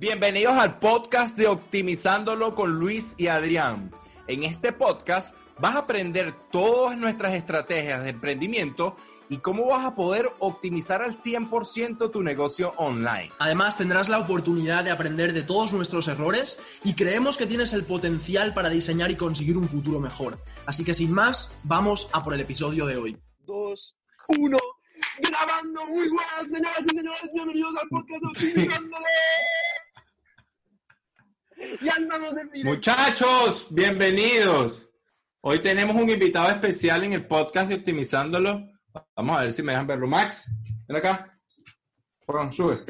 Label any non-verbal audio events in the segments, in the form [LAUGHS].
Bienvenidos al podcast de Optimizándolo con Luis y Adrián. En este podcast vas a aprender todas nuestras estrategias de emprendimiento y cómo vas a poder optimizar al 100% tu negocio online. Además, tendrás la oportunidad de aprender de todos nuestros errores y creemos que tienes el potencial para diseñar y conseguir un futuro mejor. Así que sin más, vamos a por el episodio de hoy. Dos, uno, grabando muy buenas, señoras y señores, bienvenidos al podcast de Optimizándolo. [LAUGHS] Ya andamos en directo. Muchachos, bienvenidos. Hoy tenemos un invitado especial en el podcast de Optimizándolo. Vamos a ver si me dejan verlo. Max, ven acá. Pon, sube.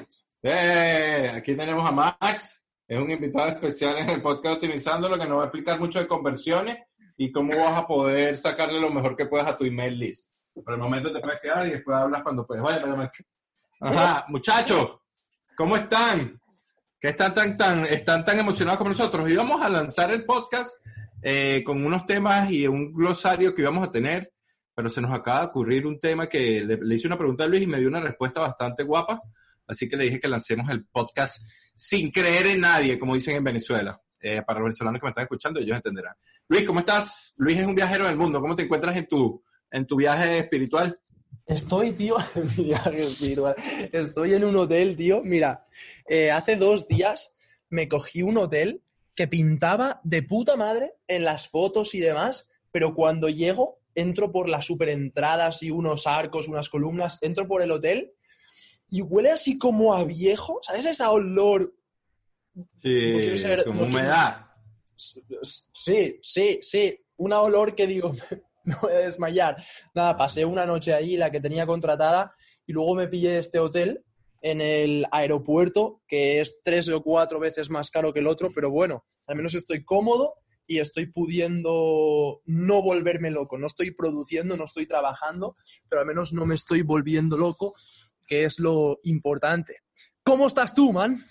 Eh, aquí tenemos a Max. Es un invitado especial en el podcast de Optimizándolo que nos va a explicar mucho de conversiones y cómo vas a poder sacarle lo mejor que puedas a tu email list. Por el momento te puedes quedar y después hablas cuando puedes. Vaya, vaya, Max. Ajá, muchachos, ¿cómo están? Que están tan, tan, están tan emocionados como nosotros. Íbamos a lanzar el podcast eh, con unos temas y un glosario que íbamos a tener, pero se nos acaba de ocurrir un tema que le, le hice una pregunta a Luis y me dio una respuesta bastante guapa, así que le dije que lancemos el podcast sin creer en nadie, como dicen en Venezuela. Eh, para los venezolanos que me están escuchando, ellos entenderán. Luis, ¿cómo estás? Luis es un viajero del mundo. ¿Cómo te encuentras en tu, en tu viaje espiritual? Estoy, tío. [LAUGHS] Estoy en un hotel, tío. Mira, eh, hace dos días me cogí un hotel que pintaba de puta madre en las fotos y demás, pero cuando llego, entro por las superentradas y unos arcos, unas columnas, entro por el hotel y huele así como a viejo, ¿sabes? Esa olor. Sí, No como no quiero- humedad. Sí, sí, sí. Una olor que digo, [LAUGHS] me voy a desmayar. Nada, pasé una noche ahí, la que tenía contratada, y luego me pillé este hotel en el aeropuerto, que es tres o cuatro veces más caro que el otro, pero bueno, al menos estoy cómodo y estoy pudiendo no volverme loco. No estoy produciendo, no estoy trabajando, pero al menos no me estoy volviendo loco, que es lo importante. ¿Cómo estás tú, man?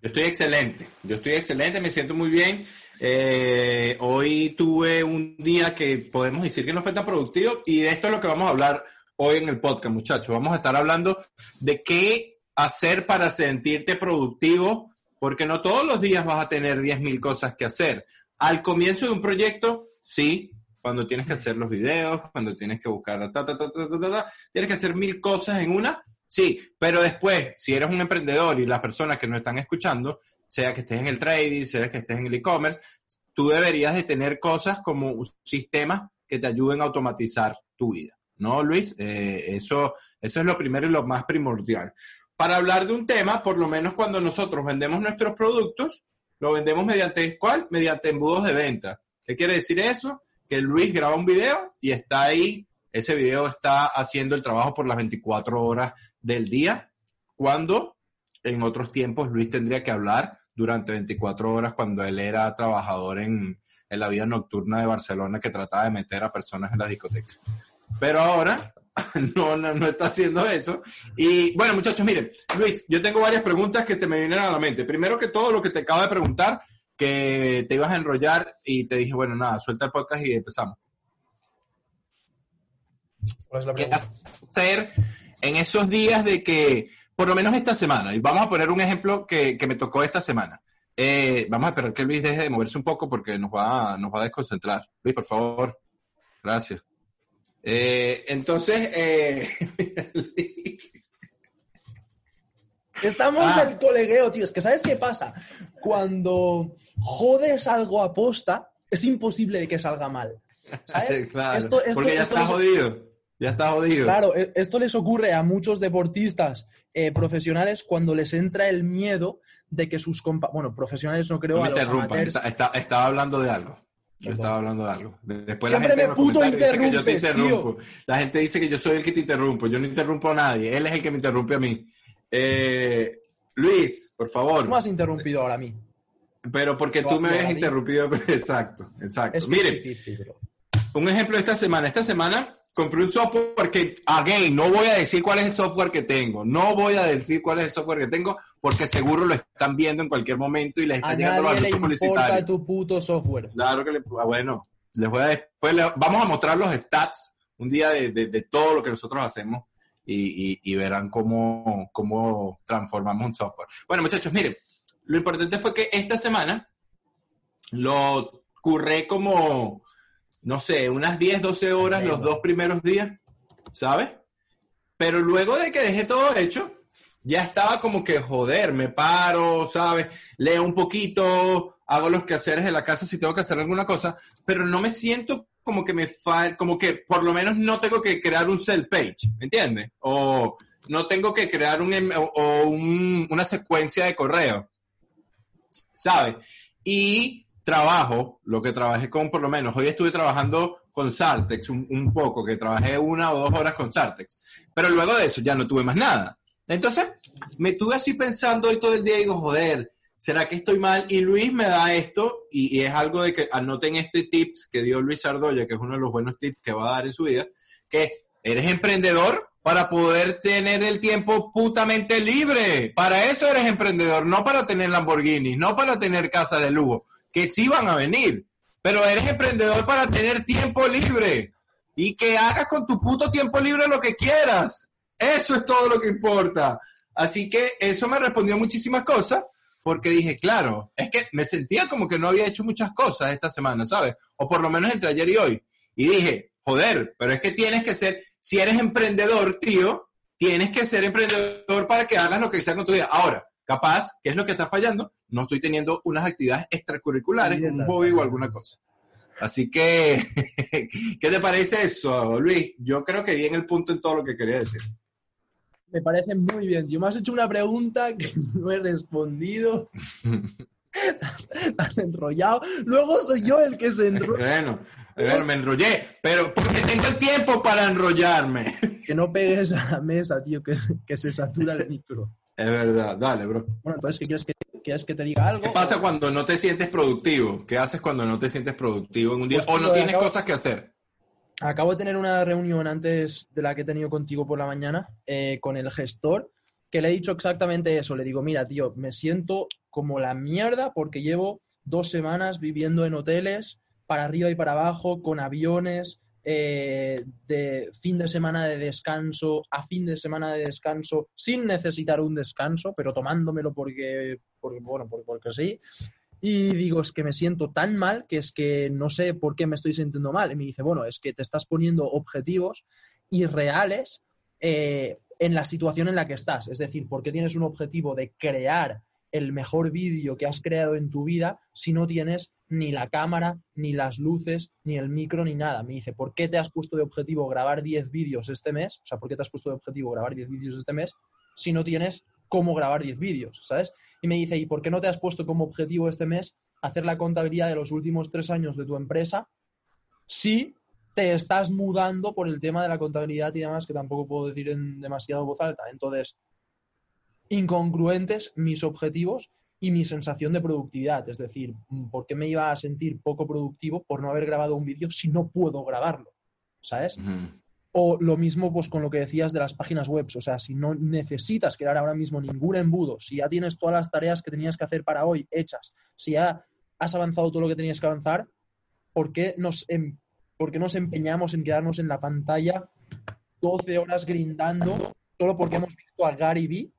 Yo estoy excelente, yo estoy excelente, me siento muy bien. Eh, hoy tuve un día que podemos decir que no fue tan productivo y de esto es lo que vamos a hablar hoy en el podcast, muchachos. Vamos a estar hablando de qué hacer para sentirte productivo, porque no todos los días vas a tener 10.000 cosas que hacer. Al comienzo de un proyecto, sí, cuando tienes que hacer los videos, cuando tienes que buscar, ta, ta, ta, ta, ta, ta, ta, tienes que hacer mil cosas en una, Sí, pero después, si eres un emprendedor y las personas que nos están escuchando, sea que estés en el trading, sea que estés en el e-commerce, tú deberías de tener cosas como un sistema que te ayuden a automatizar tu vida. ¿No, Luis? Eh, eso, eso es lo primero y lo más primordial. Para hablar de un tema, por lo menos cuando nosotros vendemos nuestros productos, lo vendemos mediante ¿cuál? Mediante embudos de venta. ¿Qué quiere decir eso? Que Luis graba un video y está ahí, ese video está haciendo el trabajo por las 24 horas del día, cuando en otros tiempos Luis tendría que hablar durante 24 horas cuando él era trabajador en, en la vida nocturna de Barcelona que trataba de meter a personas en la discoteca. Pero ahora [LAUGHS] no, no, no está haciendo eso. Y bueno, muchachos, miren, Luis, yo tengo varias preguntas que se me vienen a la mente. Primero que todo, lo que te acabo de preguntar, que te ibas a enrollar y te dije, bueno, nada, suelta el podcast y empezamos. ¿Cuál es la ¿Qué hacer en esos días de que, por lo menos esta semana, y vamos a poner un ejemplo que, que me tocó esta semana. Eh, vamos a esperar que Luis deje de moverse un poco porque nos va, nos va a desconcentrar. Luis, por favor. Gracias. Eh, entonces, eh, [LAUGHS] Estamos Ah. del colegueo, tío. Es que ¿sabes qué pasa? Cuando jodes algo a posta, es imposible de que salga mal. ¿Sabes? [LAUGHS] claro, Esto- esto- porque ya esto está jodido. Ya está jodido. Claro, e- esto les ocurre a muchos deportistas eh, profesionales cuando les entra el miedo de que sus compa bueno, profesionales no creo, no me a los interrumpas. amateurs. Está- está- estaba hablando de algo. Yo estaba hablando de algo. Después Siempre la gente me puto dice que yo te tío. interrumpo. La gente dice que yo soy el que te interrumpo. Yo no interrumpo a nadie. Él es el que me interrumpe a mí. Eh, Luis, por favor. ¿Cómo has interrumpido ahora a mí? Pero porque tú me habías interrumpido. [LAUGHS] Exacto, exacto. Es Mire, 50-50, bro. un ejemplo de esta semana. Esta semana compré un software que, again, no voy a decir cuál es el software que tengo. No voy a decir cuál es el software que tengo porque seguro lo están viendo en cualquier momento y les A están llegando los nadie anuncios publicitarios. tu puto software. Claro que le, ah, bueno, les voy a después le- vamos a mostrar los stats un día de, de- de todo lo que nosotros hacemos y, y- y verán cómo, cómo transformamos un software. Bueno, muchachos, miren, lo importante fue que esta semana lo curré como, no sé, unas 10, 12 horas los dos primeros días, ¿sabes? Pero luego de que dejé todo hecho, ya estaba como que, joder, me paro, ¿sabes? Leo un poquito, hago los quehaceres de la casa si tengo que hacer alguna cosa, pero no me siento como que me fa como que por lo menos no tengo que crear un sell page, ¿me entiendes? O no tengo que crear un, em- o un- una secuencia de correo, ¿sabes? Y trabajo, lo que trabajé con por lo menos, hoy estuve trabajando con Sartex un, un poco, que trabajé una o dos horas con Sartex, pero luego de eso ya no tuve más nada. Entonces, me tuve así pensando hoy todo el día y digo, joder, ¿será que estoy mal? Y Luis me da esto, y, y es algo de que anoten este tips que dio Luis Ardoya, que es uno de los buenos tips que va a dar en su vida, que eres emprendedor para poder tener el tiempo putamente libre. Para eso eres emprendedor, no para tener Lamborghini, no para tener casa de lujo, que sí van a venir, pero eres emprendedor para tener tiempo libre y que hagas con tu puto tiempo libre lo que quieras. Eso es todo lo que importa. Así que eso me respondió muchísimas cosas porque dije, claro, es que me sentía como que no había hecho muchas cosas esta semana, ¿sabes? O por lo menos entre ayer y hoy. Y dije, joder, pero es que tienes que ser, si eres emprendedor, tío, tienes que ser emprendedor para que hagas lo que sea con tu vida. Ahora, capaz, ¿qué es lo que está fallando? No estoy teniendo unas actividades extracurriculares, un hobby o alguna cosa. Así que, [LAUGHS] ¿qué te parece eso, Luis? Yo creo que di en el punto en todo lo que quería decir. Me parece muy bien, tío. Me has hecho una pregunta que [LAUGHS] no he respondido. [LAUGHS] Has enrollado. Luego soy yo el que se enrolla. Bueno, bueno, me enrollé, pero porque tengo el tiempo para enrollarme. Que no pegues a la mesa, tío, que se, que se satura el micro. Es verdad, dale, bro. Bueno, entonces, ¿qué quieres que, quieres que te diga algo? ¿Qué pasa cuando no te sientes productivo? ¿Qué haces cuando no te sientes productivo en un día? Pues, o no tienes acabo- cosas que hacer. Acabo de tener una reunión antes de la que he tenido contigo por la mañana eh, con el gestor, que le he dicho exactamente eso. Le digo, mira, tío, me siento como la mierda porque llevo dos semanas viviendo en hoteles, para arriba y para abajo, con aviones, eh, de fin de semana de descanso a fin de semana de descanso, sin necesitar un descanso, pero tomándomelo porque, porque bueno, porque, porque sí. Y digo, es que me siento tan mal que es que no sé por qué me estoy sintiendo mal. Y me dice, bueno, es que te estás poniendo objetivos irreales eh, en la situación en la que estás. Es decir, ¿por qué tienes un objetivo de crear el mejor vídeo que has creado en tu vida si no tienes ni la cámara, ni las luces, ni el micro, ni nada? Me dice, ¿por qué te has puesto de objetivo grabar 10 vídeos este mes? O sea, ¿por qué te has puesto de objetivo grabar 10 vídeos este mes si no tienes cómo grabar 10 vídeos? ¿Sabes? Y me dice, ¿y por qué no te has puesto como objetivo este mes hacer la contabilidad de los últimos tres años de tu empresa si te estás mudando por el tema de la contabilidad y demás, que tampoco puedo decir en demasiado voz alta? Entonces, incongruentes mis objetivos y mi sensación de productividad. Es decir, ¿por qué me iba a sentir poco productivo por no haber grabado un vídeo si no puedo grabarlo? ¿Sabes? O lo mismo pues con lo que decías de las páginas web, o sea, si no necesitas crear ahora mismo ningún embudo, si ya tienes todas las tareas que tenías que hacer para hoy hechas, si ya has avanzado todo lo que tenías que avanzar, ¿por qué nos, em- por qué nos empeñamos en quedarnos en la pantalla 12 horas grindando solo porque hemos visto a Gary Vee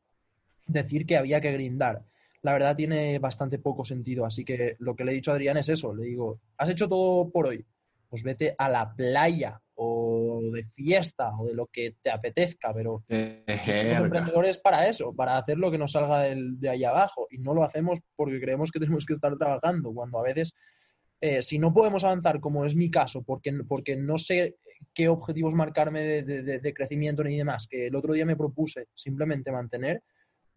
decir que había que grindar? La verdad tiene bastante poco sentido, así que lo que le he dicho a Adrián es eso, le digo, has hecho todo por hoy, pues vete a la playa o de fiesta o de lo que te apetezca, pero los emprendedores para eso, para hacer lo que nos salga del- de ahí abajo y no lo hacemos porque creemos que tenemos que estar trabajando, cuando a veces eh, si no podemos avanzar, como es mi caso, porque, porque no sé qué objetivos marcarme de, de- de- de crecimiento ni demás, que el otro día me propuse simplemente mantener,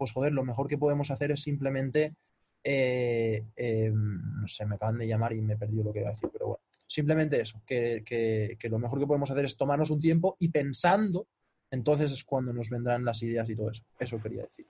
pues joder, lo mejor que podemos hacer es simplemente, eh, eh, no sé, me acaban de llamar y me he perdido lo que iba a decir, pero bueno, simplemente eso, que, que- lo mejor que podemos hacer es tomarnos un tiempo y pensando, entonces es cuando nos vendrán las ideas y todo eso. Eso quería decir.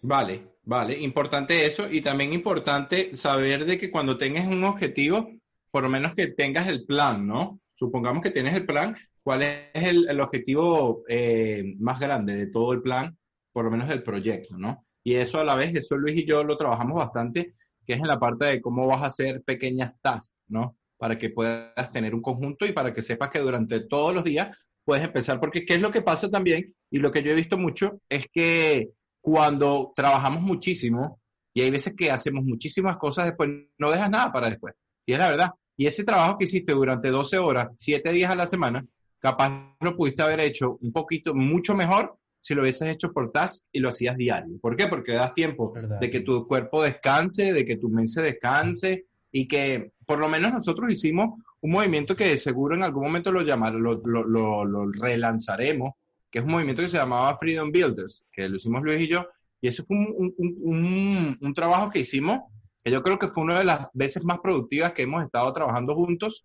Vale, vale, importante eso y también importante saber de que cuando tengas un objetivo, por lo menos que tengas el plan, ¿no? Supongamos que tienes el plan, ¿cuál es el, el objetivo eh, más grande de todo el plan, por lo menos del proyecto, ¿no? Y eso a la vez, eso Luis y yo lo trabajamos bastante, que es en la parte de cómo vas a hacer pequeñas tasks, ¿no? Para que puedas tener un conjunto y para que sepas que durante todos los días puedes empezar, porque ¿qué es lo que pasa también? Y lo que yo he visto mucho es que cuando trabajamos muchísimo, y hay veces que hacemos muchísimas cosas después, no dejas nada para después. Y es la verdad. Y ese trabajo que hiciste durante 12 horas, 7 días a la semana, capaz lo pudiste haber hecho un poquito, mucho mejor si lo hubieses hecho por task y lo hacías diario. ¿Por qué? Porque das tiempo Verdad. de que tu cuerpo descanse, de que tu mente descanse y que por lo menos nosotros hicimos un movimiento que de seguro en algún momento lo llamaremos, lo, lo, lo, lo relanzaremos, que es un movimiento que se llamaba Freedom Builders, que lo hicimos Luis y yo, y eso fue un, un, un, un trabajo que hicimos, que yo creo que fue una de las veces más productivas que hemos estado trabajando juntos,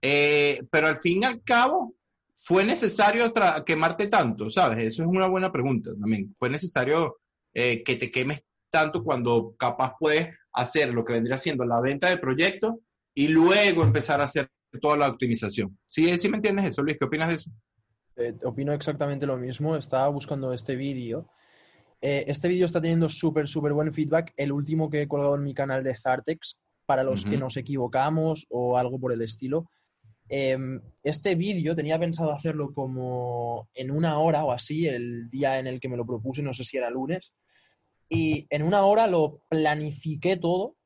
eh, pero al fin y al cabo, ¿fue necesario quemarte tanto? ¿Sabes? Eso es una buena pregunta también. ¿Fue necesario eh, que te quemes tanto cuando capaz puedes hacer lo que vendría siendo la venta del proyecto y luego empezar a hacer toda la optimización? ¿Sí, ¿Sí me entiendes eso, Luis? ¿Qué opinas de eso? Eh, opino exactamente lo mismo. Estaba buscando este vídeo. Eh, este vídeo está teniendo súper, súper buen feedback. El último que he colgado en mi canal de Zartex, para los que nos equivocamos o algo por el estilo. Eh, este vídeo tenía pensado hacerlo como en una hora o así, el día en el que me lo propuse, no sé si era lunes. Y en una hora lo planifiqué todo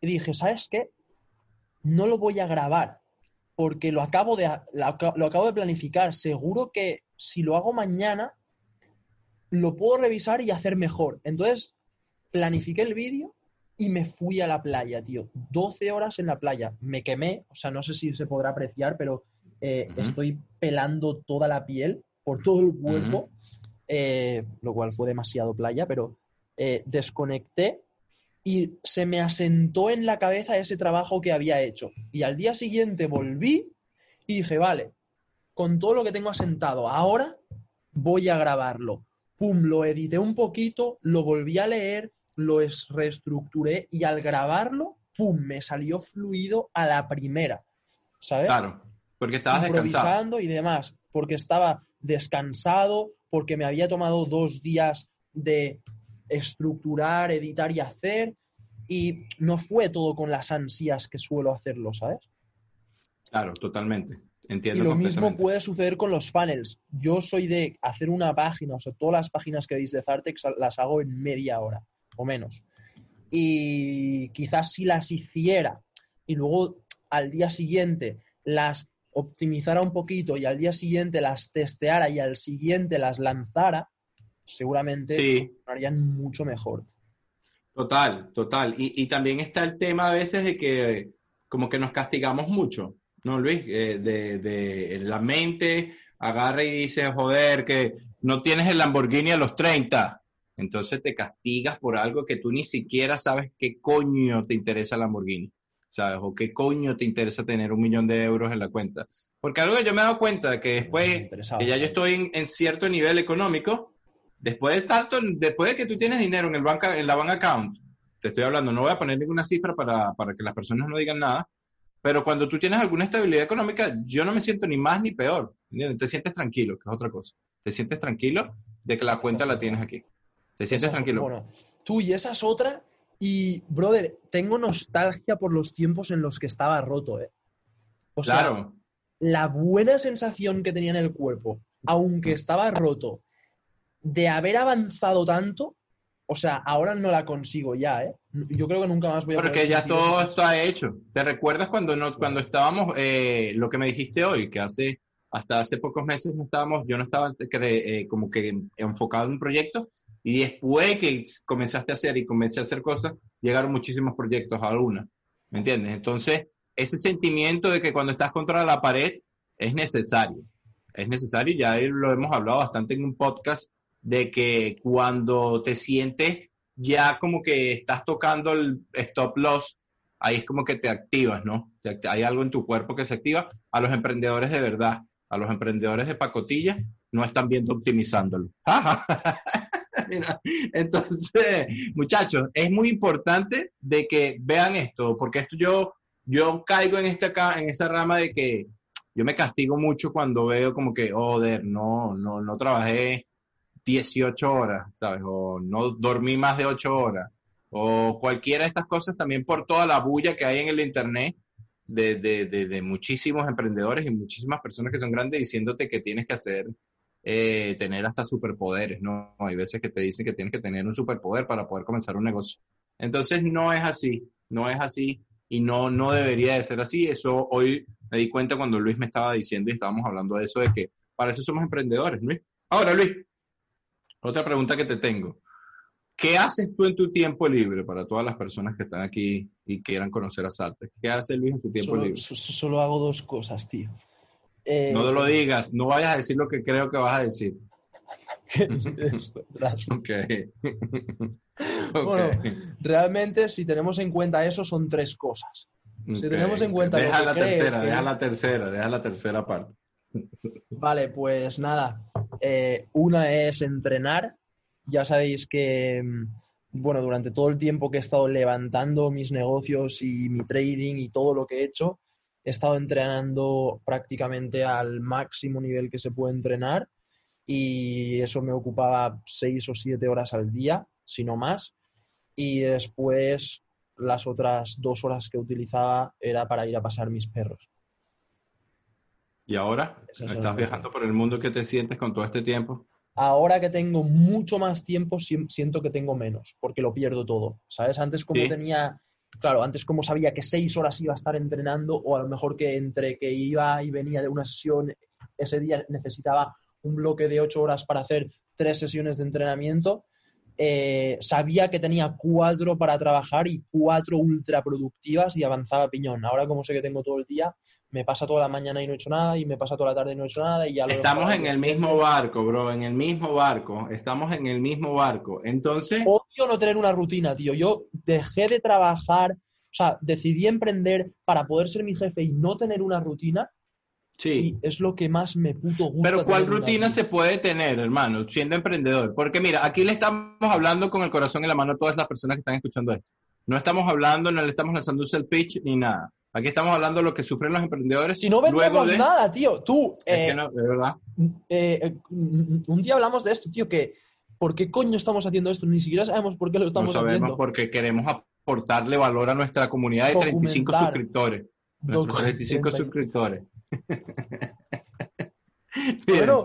y dije, ¿sabes qué? No lo voy a grabar porque lo acabo de, lo aca- lo acabo de planificar. Seguro que si lo hago mañana, lo puedo revisar y hacer mejor. Entonces, planifiqué el vídeo y me fui a la playa, tío. 12 horas en la playa. Me quemé, o sea, no sé si se podrá apreciar, pero eh, estoy pelando toda la piel por todo el cuerpo, eh, lo cual fue demasiado playa, pero eh, desconecté y se me asentó en la cabeza ese trabajo que había hecho. Y al día siguiente volví y dije, vale, con todo lo que tengo asentado, ahora voy a grabarlo. Pum, lo edité un poquito, lo volví a leer, lo es- reestructuré y al grabarlo, pum, me salió fluido a la primera. ¿Sabes? Claro, porque estabas descansado. improvisando y demás, porque estaba descansado, porque me había tomado dos días de estructurar, editar y hacer, y no fue todo con las ansias que suelo hacerlo, ¿sabes? Claro, totalmente. Y Entiendo lo mismo puede suceder con los funnels. Yo soy de hacer una página, o sea, todas las páginas que veis de Zartex las hago en media hora o menos. Y quizás si las hiciera y luego al día siguiente las optimizara un poquito y al día siguiente las testeara y al siguiente las lanzara, seguramente Sí, funcionarían mucho mejor. total, total. Y, y también está el tema a veces de que como que nos castigamos mucho, ¿no, Luis? Eh, de, de la mente agarra y dice, joder, que no tienes el Lamborghini a los 30. Entonces te castigas por algo que tú ni siquiera sabes qué coño te interesa el Lamborghini, ¿sabes? O qué coño te interesa tener un millón de euros en la cuenta. Porque algo que yo me he dado cuenta que después que ya yo estoy en, en cierto nivel económico, después de tanto, después de que tú tienes dinero en el banca, en la bank account, te estoy hablando, no voy a poner ninguna cifra para, para que las personas no digan nada, pero cuando tú tienes alguna estabilidad económica, yo no me siento ni más ni peor, ¿entiendes? Te sientes tranquilo, que es otra cosa. Te sientes tranquilo de que la cuenta la tienes aquí. Te sientes Esa- tranquilo. Bueno, tú y esa es otra. Y, brother, tengo nostalgia por los tiempos en los que estaba roto, ¿eh? O sea, claro, la buena sensación que tenía en el cuerpo, aunque estaba roto, de haber avanzado tanto, o sea, ahora no la consigo ya, ¿eh? Yo creo que nunca más voy a porque ya todo esa está hecho. ¿Te recuerdas cuando, no, cuando estábamos, eh, lo que me dijiste hoy, que hace, hasta hace pocos meses no estábamos, yo no estaba eh, como que enfocado en un proyecto, y después que comenzaste a hacer y comencé a hacer cosas, llegaron muchísimos proyectos a una, ¿me entiendes? Entonces, ese sentimiento de que cuando estás contra la pared es necesario, es necesario, ya lo hemos hablado bastante en un podcast, de que cuando te sientes ya como que estás tocando el stop loss, ahí es como que te activas, ¿no? Hay algo en tu cuerpo que se activa. A los emprendedores de verdad, a los emprendedores de pacotilla, no están viendo optimizándolo. [LAUGHS] [LAUGHS] Entonces, muchachos, es muy importante de que vean esto, porque esto yo, yo caigo en, esta, en esa rama de que yo me castigo mucho cuando veo como que, joder, no, no, no trabajé 18 horas, ¿sabes? O no dormí más de 8 horas. O cualquiera de estas cosas también por toda la bulla que hay en el Internet de, de, de muchísimos emprendedores y muchísimas personas que son grandes diciéndote que tienes que hacer, eh, tener hasta superpoderes, ¿no? Hay veces que te dicen que tienes que tener un superpoder para poder comenzar un negocio. Entonces no es así, no es así y no, no debería de ser así. Eso hoy me di cuenta cuando Luis me estaba diciendo y estábamos hablando de eso, de que para eso somos emprendedores, Luis. Ahora, Luis, otra pregunta que te tengo. ¿Qué haces tú en tu tiempo libre para todas las personas que están aquí y quieran conocer a Sartre? ¿Qué hace Luis en su tiempo Solo, libre? so- solo hago dos cosas, tío. Eh, No te lo digas, no vayas a decir lo que creo que vas a decir. Las- [LAUGHS] Ok. [LAUGHS] Ok. Bueno, realmente, si tenemos en cuenta eso, son tres cosas. si tenemos en cuenta lo Deja que la crees tercera, que- deja la tercera, deja la tercera parte. [LAUGHS] Vale, pues nada. Eh, una es entrenar. Ya sabéis que, mm, bueno, durante todo el tiempo que he estado levantando mis negocios y mi trading y todo lo que he hecho, he estado entrenando prácticamente al máximo nivel que se puede entrenar y eso me ocupaba seis o siete horas al día, si no más. Y después las otras dos horas que utilizaba era para ir a pasar mis perros. ¿Y ahora? Es ¿Estás viajando por el mundo? ¿Qué te sientes con todo este tiempo? ahora que tengo mucho más tiempo, siento que tengo menos, porque lo pierdo todo. ¿Sabes? Antes como Sí. tenía, claro, antes como sabía que seis horas iba a estar entrenando, o a lo mejor que entre que iba y venía de una sesión, ese día necesitaba un bloque de ocho horas para hacer tres sesiones de entrenamiento, eh, sabía que tenía cuatro para trabajar y cuatro ultra productivas y avanzaba piñón. Ahora como sé que tengo todo el día, me pasa toda la mañana y no he hecho nada, y me pasa toda la tarde y no he hecho nada, y ya Estamos en el mismo barco, bro, en el mismo barco. Estamos en el mismo barco. Entonces, odio no tener una rutina, tío. Yo dejé de trabajar, o sea, decidí emprender para poder ser mi jefe y no tener una rutina sí. y es lo que más me puto gusta. Pero ¿cuál rutina se puede tener, hermano, siendo emprendedor? Porque mira, aquí le estamos hablando con el corazón en la mano a todas las personas que están escuchando esto. No estamos hablando, no le estamos lanzando un sell pitch ni nada. Aquí estamos hablando de lo que sufren los emprendedores. Si no vendemos de... nada, tío. Tú, Es eh, que no, de verdad. eh, eh, un día hablamos de esto, tío, que ¿por qué coño estamos haciendo esto? Ni siquiera sabemos por qué lo No estamos sabemos haciendo. porque queremos aportarle valor a nuestra comunidad de 35 Documentar. suscriptores. Nuestros Docu- 35 30. suscriptores. [LAUGHS] Bueno,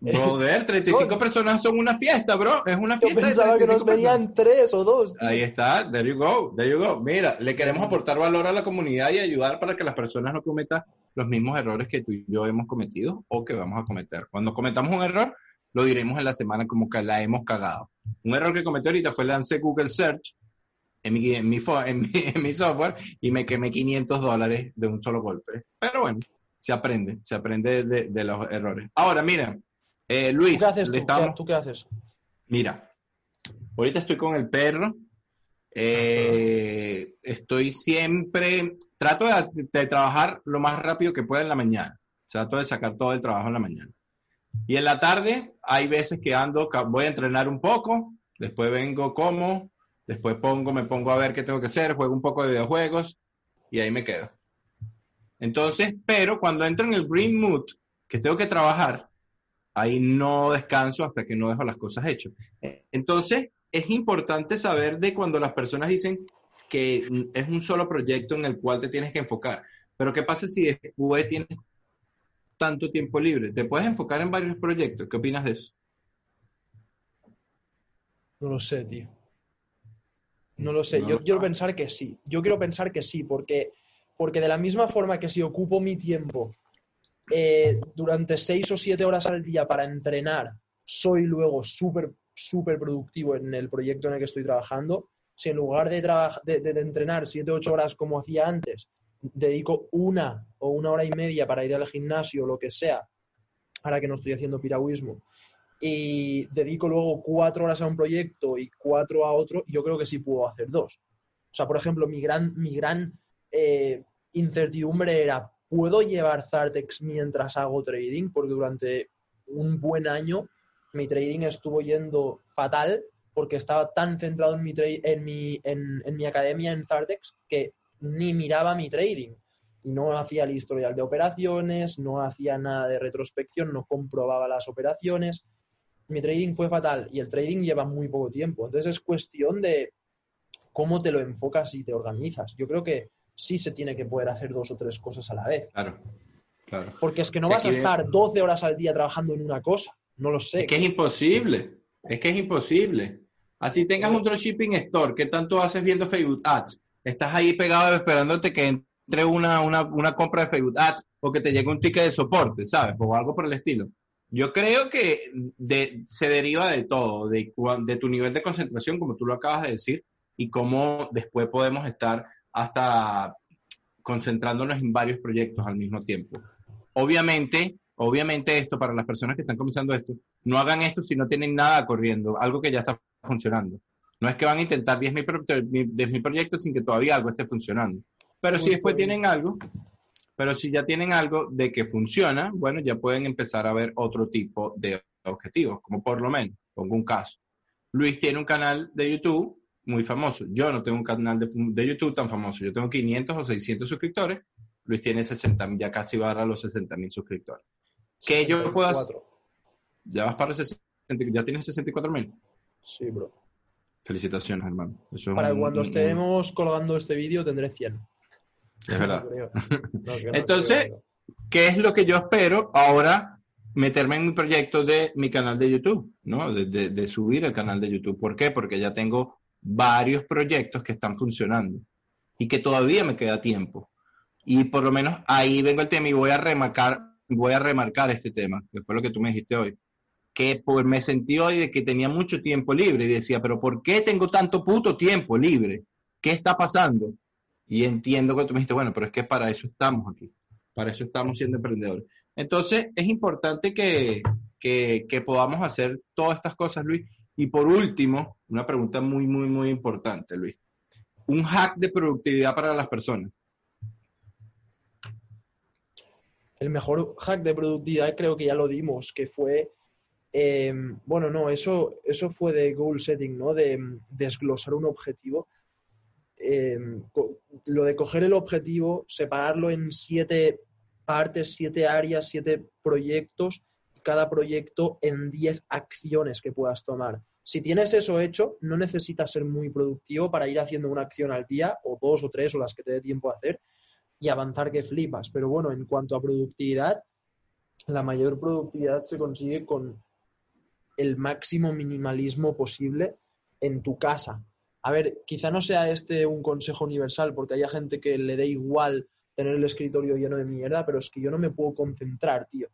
Brother, [LAUGHS] 35 son- personas son una fiesta, bro. Es una yo fiesta. de pensaba que 35 nos venían tres o dos. tío. Ahí está, there you go, there you go. Mira, le queremos aportar valor a la comunidad y ayudar para que las personas no cometan los mismos errores que tú y yo hemos cometido o que vamos a cometer. Cuando cometamos un error, lo diremos en la semana como que la hemos cagado. Un error que cometí ahorita fue lancé Google Search en mi, en mi, en mi, [LAUGHS] en mi software y me quemé 500 dólares de un solo golpe. Pero bueno, se aprende, se aprende de, de los errores. Ahora, mira, eh, ¿Tú Luis, qué haces tú? ¿Qué- ¿Tú qué haces? Mira, ahorita estoy con el perro. eh, estoy siempre, trato de, de trabajar lo más rápido que pueda en la mañana. Trato de sacar todo el trabajo en la mañana. Y en la tarde hay veces que ando, voy a entrenar un poco, después vengo como, después pongo, me pongo a ver qué tengo que hacer, juego un poco de videojuegos y ahí me quedo. Entonces, pero cuando entro en el green mood, que tengo que trabajar, ahí no descanso hasta que no dejo las cosas hechas. Entonces, es importante saber de cuando las personas dicen que es un solo proyecto en el cual te tienes que enfocar. Pero ¿qué pasa si después tienes tanto tiempo libre? ¿Te puedes enfocar en varios proyectos? ¿Qué opinas de eso? No lo sé, tío. No lo sé. No Yo quiero pensar que sí. Yo quiero pensar que sí, porque, porque de la misma forma que si ocupo mi tiempo eh, durante seis o siete horas al día para entrenar, soy luego súper, súper productivo en el proyecto en el que estoy trabajando. Si en lugar de, de, de- de entrenar siete o ocho horas como hacía antes, dedico una o una hora y media para ir al gimnasio o lo que sea, ahora que no estoy haciendo piragüismo, y dedico luego cuatro horas a un proyecto y cuatro a otro, yo creo que sí puedo hacer dos. O sea, por ejemplo, mi gran, mi gran eh, incertidumbre era, ¿puedo llevar Zartex mientras hago trading? Porque durante un buen año mi trading estuvo yendo fatal porque estaba tan centrado en mi, en mi, en, en mi academia en Zardex que ni miraba mi trading. Y no hacía el historial de operaciones, no hacía nada de retrospección, no comprobaba las operaciones. Mi trading fue fatal y el trading lleva muy poco tiempo. Entonces es cuestión de cómo te lo enfocas y te organizas. Yo creo que sí se tiene que poder hacer dos o tres cosas a la vez. Claro, claro. Porque es que no vas a estar 12 horas al día trabajando en una cosa. No lo sé. Es que es imposible. Es que es imposible. Así tengas un dropshipping store, ¿qué tanto haces viendo Facebook Ads? Estás ahí pegado esperándote que entre una, una, una compra de Facebook Ads o que te llegue un ticket de soporte, ¿sabes? O algo por el estilo. Yo creo que de- se deriva de todo, de, de tu nivel de concentración, como tú lo acabas de decir, y cómo después podemos estar hasta concentrándonos en varios proyectos al mismo tiempo. Obviamente, obviamente esto para las personas que están comenzando esto, no hagan esto si no tienen nada corriendo, algo que ya está funcionando. No es que van a intentar 10.000 pro- 10.000 proyectos sin que todavía algo esté funcionando. Pero si después tienen algo, pero si ya tienen algo de que funciona, bueno, ya pueden empezar a ver otro tipo de objetivos, como por lo menos, pongo un caso. Luis tiene un canal de YouTube muy famoso. Yo no tengo un canal de, de YouTube tan famoso. Yo tengo 500 o 600 suscriptores. Luis tiene 60, ya casi va a los 60 mil suscriptores. Que yo pueda... 64. Ya vas para los 60, ya tienes 64 mil. Sí, bro. Felicitaciones, hermano. Eso es Para un- cuando un- estemos colgando este vídeo tendré 100. Es verdad. No. No, Entonces-. ¿Qué es lo que yo espero ahora? Meterme en mi proyecto de mi canal de YouTube, ¿no? De, de- de subir el canal de YouTube. ¿Por qué? Porque ya tengo varios proyectos que están funcionando y que todavía me queda tiempo. Y por lo menos ahí vengo el tema y voy a remarcar, voy a remarcar este tema, que fue lo que tú me dijiste hoy. Que por, me sentí hoy de que tenía mucho tiempo libre y decía, pero ¿por qué tengo tanto puto tiempo libre? ¿Qué está pasando? Y entiendo que tú me dijiste, bueno, pero es que para eso estamos aquí. Para eso estamos siendo emprendedores. Entonces, es importante que, que, que podamos hacer todas estas cosas, Luis. Y por último, una pregunta muy, muy, muy importante, Luis. Un hack de productividad para las personas. El mejor hack de productividad creo que ya lo dimos, que fue, eh, bueno, no, eso, eso fue de goal setting, ¿no? De mm, desglosar un objetivo. Co- lo de coger el objetivo, separarlo en siete partes, siete áreas, siete proyectos, cada proyecto en diez acciones que puedas tomar. Si tienes eso hecho, no necesitas ser muy productivo para ir haciendo una acción al día, o dos o tres, o las que te dé tiempo a hacer, y avanzar que flipas. Pero bueno, en cuanto a productividad, la mayor productividad se consigue con el máximo minimalismo posible en tu casa. A ver, quizá no sea este un consejo universal, porque haya gente que le dé igual tener el escritorio lleno de mierda, pero es que yo no me puedo concentrar, tío.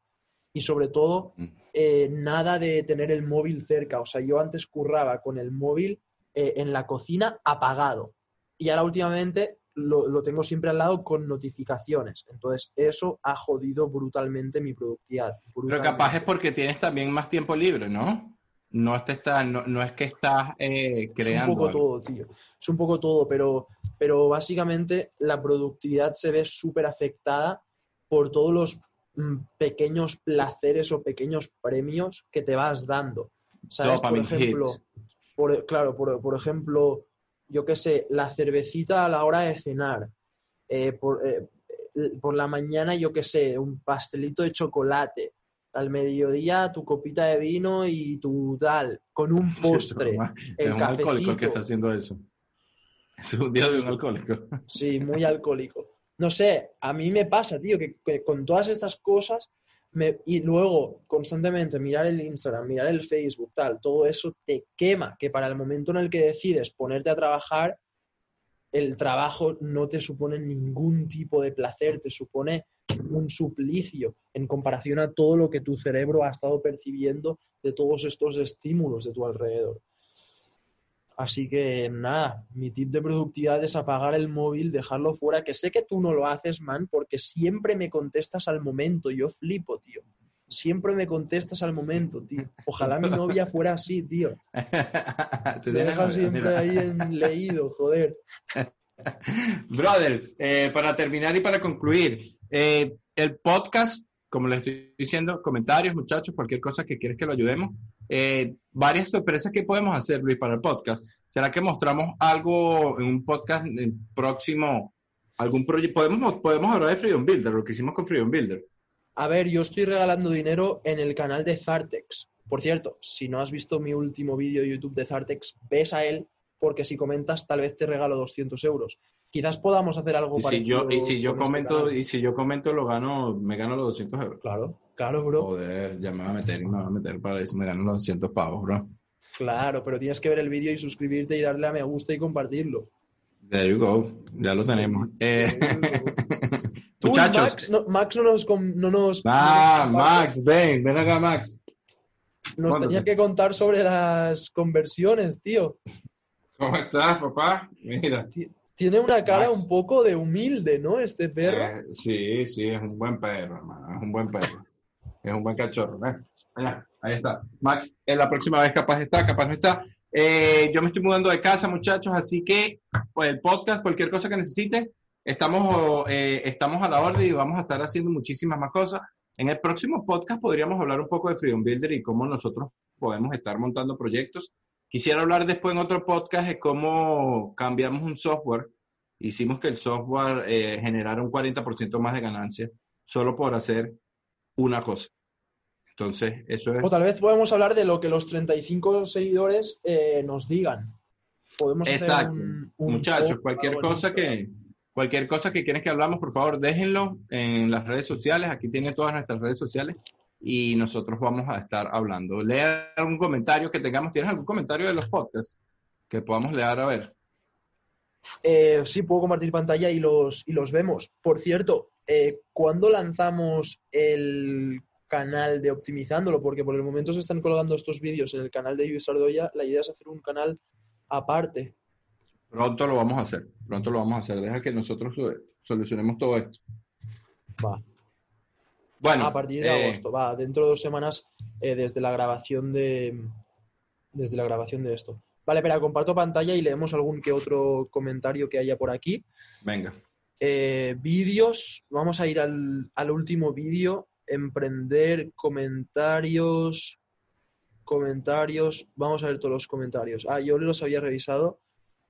Y sobre todo, eh, nada de tener el móvil cerca. O sea, yo antes curraba con el móvil eh, en la cocina apagado. Y ahora últimamente lo, lo tengo siempre al lado con notificaciones. Entonces, eso ha jodido brutalmente mi productividad. Pero brutalmente. capaz es porque tienes también más tiempo libre, ¿no? No, te está, no, no es que estás eh, creando. Es un poco algo. todo, tío. Es un poco todo, pero, pero básicamente la productividad se ve súper afectada por todos los mm, pequeños placeres o pequeños premios que te vas dando. ¿Sabes? Por ejemplo, hits. por, claro, por, por ejemplo, yo qué sé, la cervecita a la hora de cenar. Eh, por, eh, eh, por la mañana, yo qué sé, un pastelito de chocolate. Al mediodía, tu copita de vino y tu tal, con un [LAUGHS] postre. Es el un alcohólico el que está haciendo eso. [LAUGHS] Es un día de un alcohólico. Sí, muy alcohólico. No sé, a mí me pasa, tío, que, que con todas estas cosas me- y luego constantemente mirar el Instagram, mirar el Facebook, tal, todo eso te quema, que para el momento en el que decides ponerte a trabajar, el trabajo no te supone ningún tipo de placer, te supone un suplicio en comparación a todo lo que tu cerebro ha estado percibiendo de todos estos estímulos de tu alrededor. Así que nada, mi tip de productividad es apagar el móvil, dejarlo fuera, que sé que tú no lo haces, man, porque siempre me contestas al momento, yo flipo, tío. Siempre me contestas al momento, tío. Ojalá mi novia fuera así, tío. [LAUGHS] Tienes dejas siempre mira. ahí en leído, joder. [LAUGHS] Brothers, eh, para terminar y para concluir, eh, el podcast como les estoy diciendo, comentarios, muchachos, cualquier cosa que quieres que lo ayudemos. Eh, varias sorpresas que podemos hacer, Luis, para el podcast. ¿Será que mostramos algo en un podcast próximo? ¿Algún proyecto? Podemos, podemos hablar de Freedom Builder, lo que hicimos con Freedom Builder. A ver, yo estoy regalando dinero en el canal de Zartex. Por cierto, si no has visto mi último vídeo de YouTube de Zartex, ves a él, porque si comentas, tal vez te regalo 200 euros. Quizás podamos hacer algo Y si parecido. yo, y si yo este comento, y si yo comento, lo gano, me gano los 200 euros. Claro, claro, bro. Joder, ya me va a meter y me va a meter para si me gano los 200 pavos, bro. Claro, pero tienes que ver el vídeo y suscribirte y darle a me gusta y compartirlo. There you go, ya lo tenemos. Eh, [LAUGHS] Uy, muchachos, Max no, Max no nos, no nos, ah, no nos- Max, ven, ven acá, Max. nos ¿cuándo tenía te- que contar sobre las conversiones, tío. ¿Cómo estás, papá? Mira. Tiene una cara un poco de humilde, ¿no? Este perro. Eh, sí, sí, es un buen perro, hermano, es un buen perro. Es un buen cachorro. ¿eh? Allá, ahí está. Max, en la próxima vez capaz está, capaz no está. Eh, yo me estoy mudando de casa, muchachos, así que pues, el podcast, cualquier cosa que necesiten, estamos, eh, estamos a la orden y vamos a estar haciendo muchísimas más cosas. En el próximo podcast podríamos hablar un poco de Freedom Builder y cómo nosotros podemos estar montando proyectos. Quisiera hablar después en otro podcast de cómo cambiamos un software. Hicimos que el software eh, generara un 40% más de ganancia solo por hacer una cosa. Entonces, eso es... O tal vez podemos hablar de lo que los 35 seguidores eh, nos digan. Podemos hacer Exacto. un- un Muchachos, cualquier cosa que cualquier cosa que quieren que hablamos, por favor, déjenlo en las redes sociales. Aquí tienen todas nuestras redes sociales y nosotros vamos a estar hablando. Lea algún comentario que tengamos. ¿Tienes algún comentario de los podcasts que podamos leer? A ver. Eh, sí, puedo compartir pantalla y los, y los vemos. Por cierto, eh, ¿cuándo lanzamos el canal de Optimizándolo? Porque por el momento se están colgando estos vídeos en el canal de Luis Sardoya. La idea es hacer un canal aparte. Pronto lo vamos a hacer. Pronto lo vamos a hacer. Deja que nosotros solucionemos todo esto. Va. Bueno, a partir de eh, agosto. Va, dentro de dos semanas eh, desde la grabación de desde la grabación de esto. Vale, espera, comparto pantalla y leemos algún que otro comentario que haya por aquí. venga. Eh, vídeos, vamos a ir al, al último vídeo. Emprender, comentarios, comentarios. Vamos a ver todos los comentarios. Ah, yo los había revisado.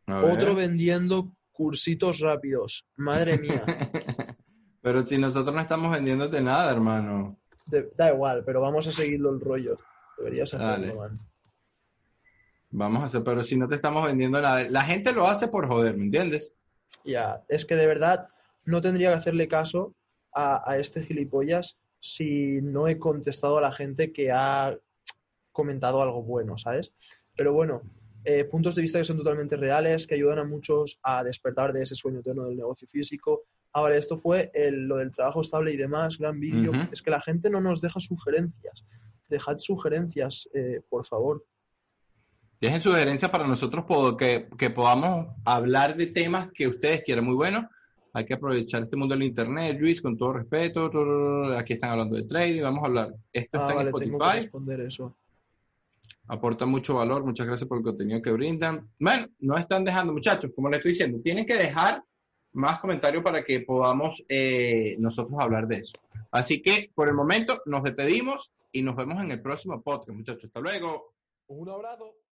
Otro vendiendo cursitos rápidos. Madre mía. [LAUGHS] Pero si nosotros no estamos vendiéndote nada, hermano. De- da igual, pero vamos a seguirlo el rollo. Deberías hacerlo, man. Vamos a hacer, pero si no te estamos vendiendo nada. La gente lo hace por joder, ¿me entiendes? Ya, es que de verdad no tendría que hacerle caso a, a este gilipollas si no he contestado a la gente que ha comentado algo bueno, ¿sabes? Pero bueno, eh, puntos de vista que son totalmente reales, que ayudan a muchos a despertar de ese sueño eterno del negocio físico. Ah, vale, esto fue el- lo del trabajo estable y demás, gran vídeo. Es que la gente no nos deja sugerencias. Dejad sugerencias, eh, por favor. Dejen sugerencias para nosotros que, que podamos hablar de temas que ustedes quieran. Muy bueno. Hay que aprovechar este mundo del internet, Luis, con todo respeto. Aquí están hablando de trading. Vamos a hablar. Esto Ah, está vale, en tengo que Spotify. responder eso. Aporta mucho valor. Muchas gracias por el contenido que brindan. Bueno, no están dejando, muchachos, como les estoy diciendo, tienen que dejar más comentarios para que podamos eh, nosotros hablar de eso. Así que por el momento nos despedimos y nos vemos en el próximo podcast, muchachos. Hasta luego. Un abrazo.